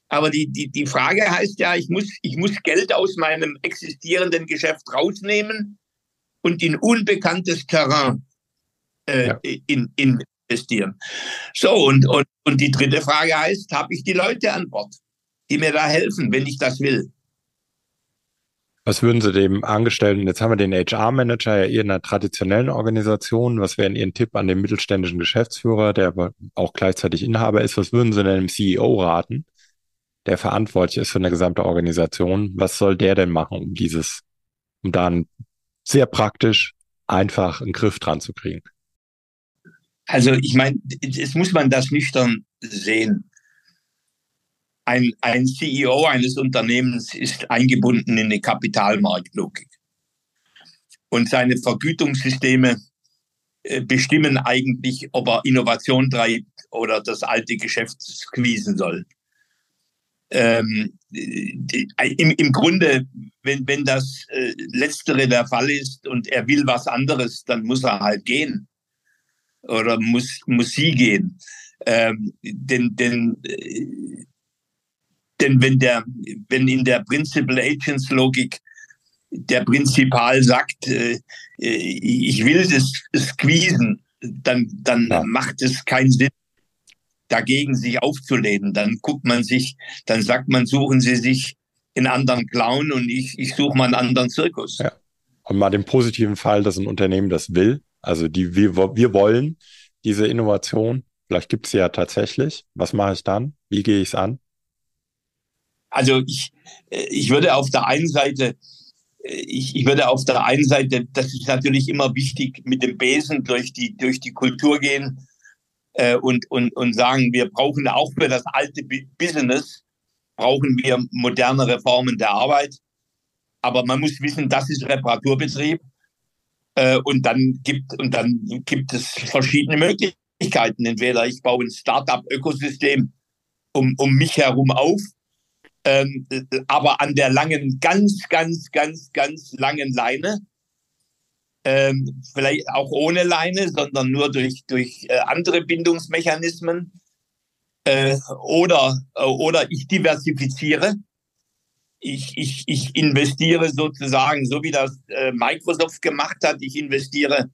Aber die, die, die Frage heißt ja, ich muss, ich muss Geld aus meinem existierenden Geschäft rausnehmen und in unbekanntes Terrain äh, ja. in, investieren. So, und, und, und die dritte Frage heißt, habe ich die Leute an Bord, die mir da helfen, wenn ich das will? Was würden Sie dem Angestellten, jetzt haben wir den HR-Manager ja eher in einer traditionellen Organisation, was wäre Ihr Tipp an den mittelständischen Geschäftsführer, der aber auch gleichzeitig Inhaber ist, was würden Sie denn dem CEO raten, der verantwortlich ist für eine gesamte Organisation? Was soll der denn machen, um dieses, um dann sehr praktisch einfach einen Griff dran zu kriegen? Also ich meine, jetzt muss man das nüchtern sehen. Ein, ein CEO eines Unternehmens ist eingebunden in eine Kapitalmarktlogik. Und seine Vergütungssysteme äh, bestimmen eigentlich, ob er Innovation treibt oder das alte Geschäft squeezen soll. Ähm, die, im, Im Grunde, wenn, wenn das äh, Letztere der Fall ist und er will was anderes, dann muss er halt gehen oder muss, muss sie gehen. Ähm, denn, denn, äh, denn wenn, der, wenn in der Principal Agents Logik der Prinzipal sagt, äh, ich will das squeezen, dann, dann ja. macht es keinen Sinn, dagegen sich aufzulehnen. Dann guckt man sich, dann sagt man, suchen Sie sich einen anderen Clown und ich, ich suche mal einen anderen Zirkus. Ja. Und mal den positiven Fall, dass ein Unternehmen das will, also die, wir, wir wollen diese Innovation. Vielleicht gibt es sie ja tatsächlich. Was mache ich dann? Wie gehe ich es an? Also ich, ich würde auf der einen Seite, ich, ich würde auf der einen Seite, das ist natürlich immer wichtig, mit dem Besen durch die, durch die Kultur gehen äh, und, und, und sagen, wir brauchen auch für das alte Business, brauchen wir modernere Formen der Arbeit. Aber man muss wissen, das ist Reparaturbetrieb. Äh, und dann gibt und dann gibt es verschiedene Möglichkeiten. Entweder ich baue ein Startup-Ökosystem um, um mich herum auf, ähm, aber an der langen, ganz, ganz, ganz, ganz langen Leine. Ähm, vielleicht auch ohne Leine, sondern nur durch, durch äh, andere Bindungsmechanismen. Äh, oder, äh, oder ich diversifiziere ich, ich, ich investiere sozusagen, so wie das äh, Microsoft gemacht hat, ich investiere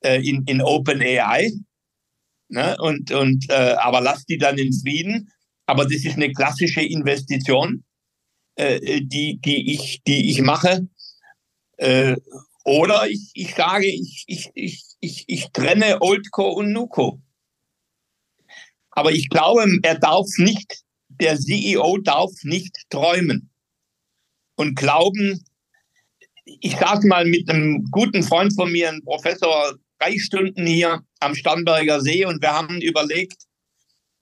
äh, in, in OpenAI. Ne? Und, und, äh, aber lass die dann in Frieden. Aber das ist eine klassische Investition, die, die, ich, die ich mache. Oder ich, ich sage, ich, ich, ich, ich, ich trenne Oldco und Nuco. Aber ich glaube, er darf nicht, der CEO darf nicht träumen und glauben, ich saß mal mit einem guten Freund von mir, einem Professor, drei Stunden hier am Starnberger See und wir haben überlegt,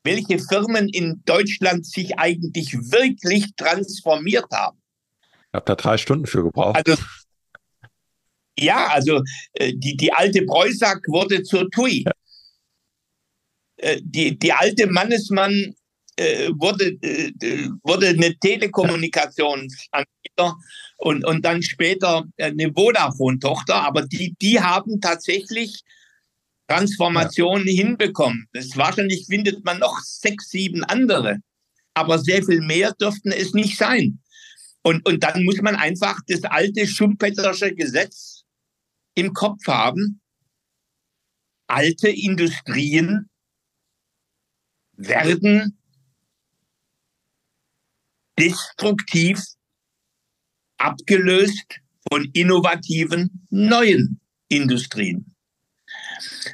welche Firmen in Deutschland sich eigentlich wirklich transformiert haben. Ich habe da drei Stunden für gebraucht. Also, ja, also äh, die, die alte Preußack wurde zur TUI. Ja. Äh, die, die alte Mannesmann äh, wurde, äh, wurde eine Telekommunikationsanbieter und, und dann später eine Vodafone-Tochter, aber die, die haben tatsächlich Transformationen ja. hinbekommen. Das wahrscheinlich findet man noch sechs, sieben andere, aber sehr viel mehr dürften es nicht sein. Und, und dann muss man einfach das alte Schumpetersche Gesetz im Kopf haben. Alte Industrien werden destruktiv abgelöst von innovativen neuen Industrien.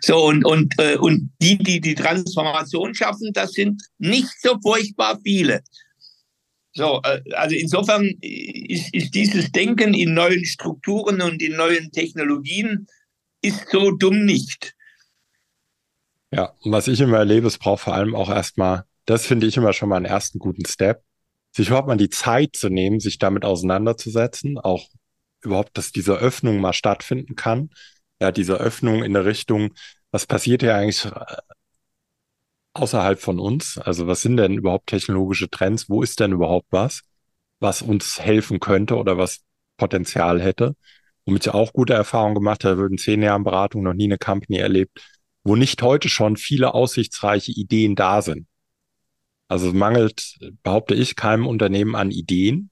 So, und, und, äh, und die, die die Transformation schaffen, das sind nicht so furchtbar viele. So, äh, also insofern ist, ist dieses Denken in neuen Strukturen und in neuen Technologien ist so dumm nicht. Ja, und was ich immer erlebe, es braucht vor allem auch erstmal, das finde ich immer schon mal einen ersten guten Step, sich überhaupt mal die Zeit zu nehmen, sich damit auseinanderzusetzen, auch überhaupt, dass diese Öffnung mal stattfinden kann. Ja, diese Öffnung in der Richtung, was passiert ja eigentlich außerhalb von uns? Also was sind denn überhaupt technologische Trends? Wo ist denn überhaupt was, was uns helfen könnte oder was Potenzial hätte? Womit ich auch gute Erfahrungen gemacht habe, in zehn Jahren Beratung noch nie eine Company erlebt, wo nicht heute schon viele aussichtsreiche Ideen da sind. Also es mangelt, behaupte ich, keinem Unternehmen an Ideen.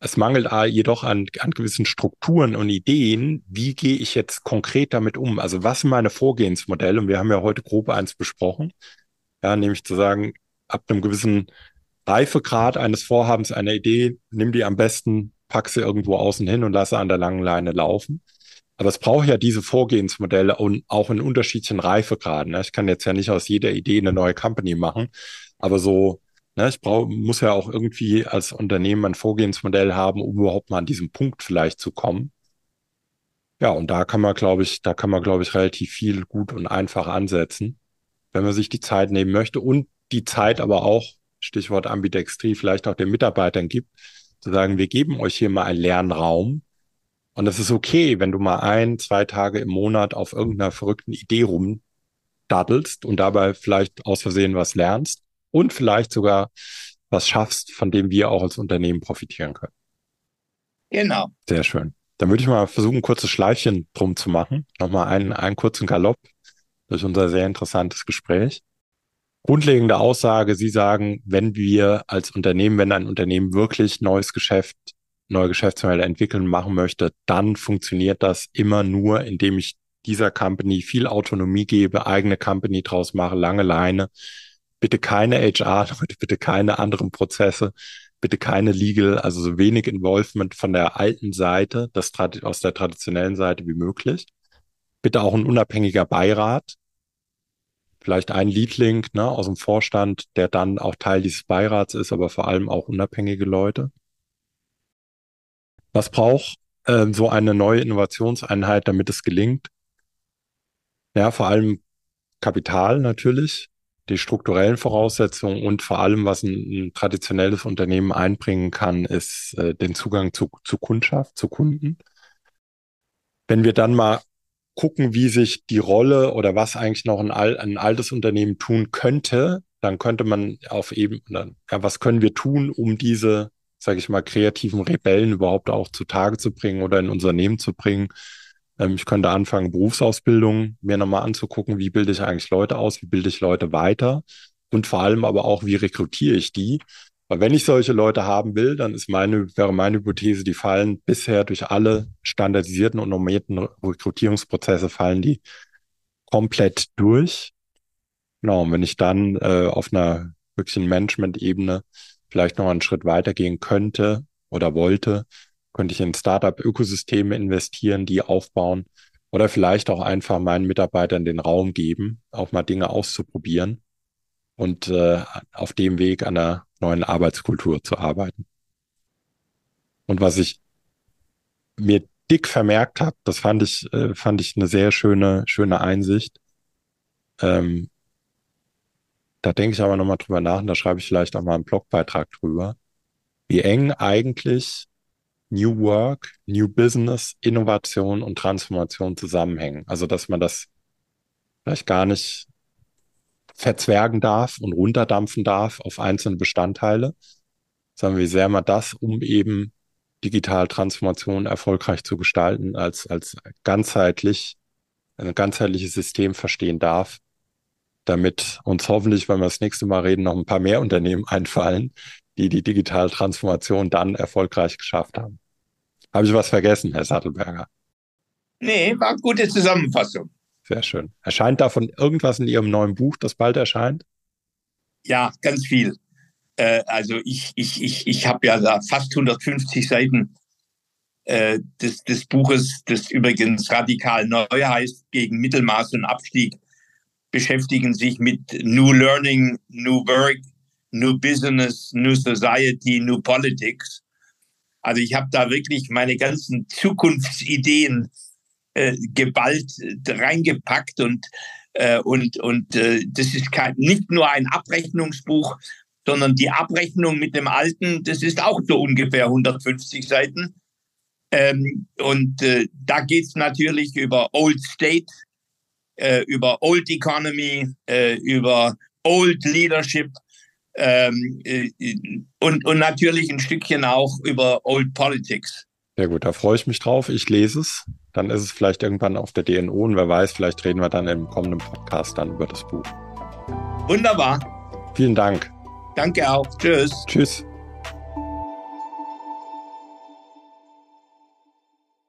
Es mangelt jedoch an, an gewissen Strukturen und Ideen. Wie gehe ich jetzt konkret damit um? Also was sind meine Vorgehensmodelle? Und wir haben ja heute grob eins besprochen. Ja, nämlich zu sagen, ab einem gewissen Reifegrad eines Vorhabens, einer Idee, nimm die am besten, pack sie irgendwo außen hin und lasse an der langen Leine laufen. Aber es braucht ja diese Vorgehensmodelle und auch in unterschiedlichen Reifegraden. Ne? Ich kann jetzt ja nicht aus jeder Idee eine neue Company machen, aber so, ne, ich brauche, muss ja auch irgendwie als Unternehmen ein Vorgehensmodell haben, um überhaupt mal an diesem Punkt vielleicht zu kommen. Ja, und da kann man, glaube ich, da kann man, glaube ich, relativ viel gut und einfach ansetzen, wenn man sich die Zeit nehmen möchte und die Zeit aber auch, Stichwort Ambidextrie, vielleicht auch den Mitarbeitern gibt, zu sagen, wir geben euch hier mal einen Lernraum, und es ist okay, wenn du mal ein, zwei Tage im Monat auf irgendeiner verrückten Idee rumdaddelst und dabei vielleicht aus Versehen was lernst und vielleicht sogar was schaffst, von dem wir auch als Unternehmen profitieren können. Genau. Sehr schön. Dann würde ich mal versuchen, ein kurzes Schleifchen drum zu machen. Nochmal einen, einen kurzen Galopp durch unser sehr interessantes Gespräch. Grundlegende Aussage, Sie sagen, wenn wir als Unternehmen, wenn ein Unternehmen wirklich neues Geschäft neue Geschäftsmodelle entwickeln, machen möchte, dann funktioniert das immer nur, indem ich dieser Company viel Autonomie gebe, eigene Company draus mache, lange Leine. Bitte keine HR, bitte keine anderen Prozesse, bitte keine Legal, also so wenig Involvement von der alten Seite, das aus der traditionellen Seite wie möglich. Bitte auch ein unabhängiger Beirat, vielleicht ein Leadlink ne, aus dem Vorstand, der dann auch Teil dieses Beirats ist, aber vor allem auch unabhängige Leute. Was braucht äh, so eine neue Innovationseinheit, damit es gelingt? Ja, vor allem Kapital natürlich, die strukturellen Voraussetzungen und vor allem, was ein, ein traditionelles Unternehmen einbringen kann, ist äh, den Zugang zu, zu Kundschaft, zu Kunden. Wenn wir dann mal gucken, wie sich die Rolle oder was eigentlich noch ein, ein altes Unternehmen tun könnte, dann könnte man auf eben, ja, was können wir tun, um diese sage ich mal, kreativen Rebellen überhaupt auch zutage zu bringen oder in Unternehmen zu bringen. Ähm, ich könnte anfangen, Berufsausbildung mir nochmal anzugucken, wie bilde ich eigentlich Leute aus, wie bilde ich Leute weiter und vor allem aber auch, wie rekrutiere ich die. Weil wenn ich solche Leute haben will, dann ist meine, wäre meine Hypothese, die fallen bisher durch alle standardisierten und normierten Rekrutierungsprozesse fallen die komplett durch. Genau, und wenn ich dann äh, auf einer wirklichen Management-Ebene vielleicht noch einen Schritt weitergehen könnte oder wollte, könnte ich in Startup-Ökosysteme investieren, die aufbauen oder vielleicht auch einfach meinen Mitarbeitern den Raum geben, auch mal Dinge auszuprobieren und äh, auf dem Weg an einer neuen Arbeitskultur zu arbeiten. Und was ich mir dick vermerkt habe, das fand ich, äh, fand ich eine sehr schöne, schöne Einsicht. Ähm, da denke ich aber nochmal drüber nach und da schreibe ich vielleicht auch mal einen Blogbeitrag drüber, wie eng eigentlich New Work, New Business, Innovation und Transformation zusammenhängen. Also, dass man das vielleicht gar nicht verzwergen darf und runterdampfen darf auf einzelne Bestandteile, sondern wie sehr man das, um eben digital Transformation erfolgreich zu gestalten, als, als ganzheitlich, ein ganzheitliches System verstehen darf, damit uns hoffentlich, wenn wir das nächste Mal reden, noch ein paar mehr Unternehmen einfallen, die die digitale Transformation dann erfolgreich geschafft haben. Habe ich was vergessen, Herr Sattelberger? Nee, war gute Zusammenfassung. Sehr schön. Erscheint davon irgendwas in Ihrem neuen Buch, das bald erscheint? Ja, ganz viel. Äh, also ich, ich, ich, ich habe ja da fast 150 Seiten äh, des, des Buches, das übrigens radikal neu heißt, gegen Mittelmaß und Abstieg, beschäftigen sich mit New Learning, New Work, New Business, New Society, New Politics. Also ich habe da wirklich meine ganzen Zukunftsideen äh, geballt äh, reingepackt und äh, und und äh, das ist kein, nicht nur ein Abrechnungsbuch, sondern die Abrechnung mit dem alten, das ist auch so ungefähr 150 Seiten. Ähm, und äh, da geht's natürlich über Old State, äh, über Old Economy, äh, über Old Leadership ähm, äh, und, und natürlich ein Stückchen auch über Old Politics. Sehr gut, da freue ich mich drauf. Ich lese es. Dann ist es vielleicht irgendwann auf der DNO und wer weiß, vielleicht reden wir dann im kommenden Podcast dann über das Buch. Wunderbar. Vielen Dank. Danke auch. Tschüss. Tschüss.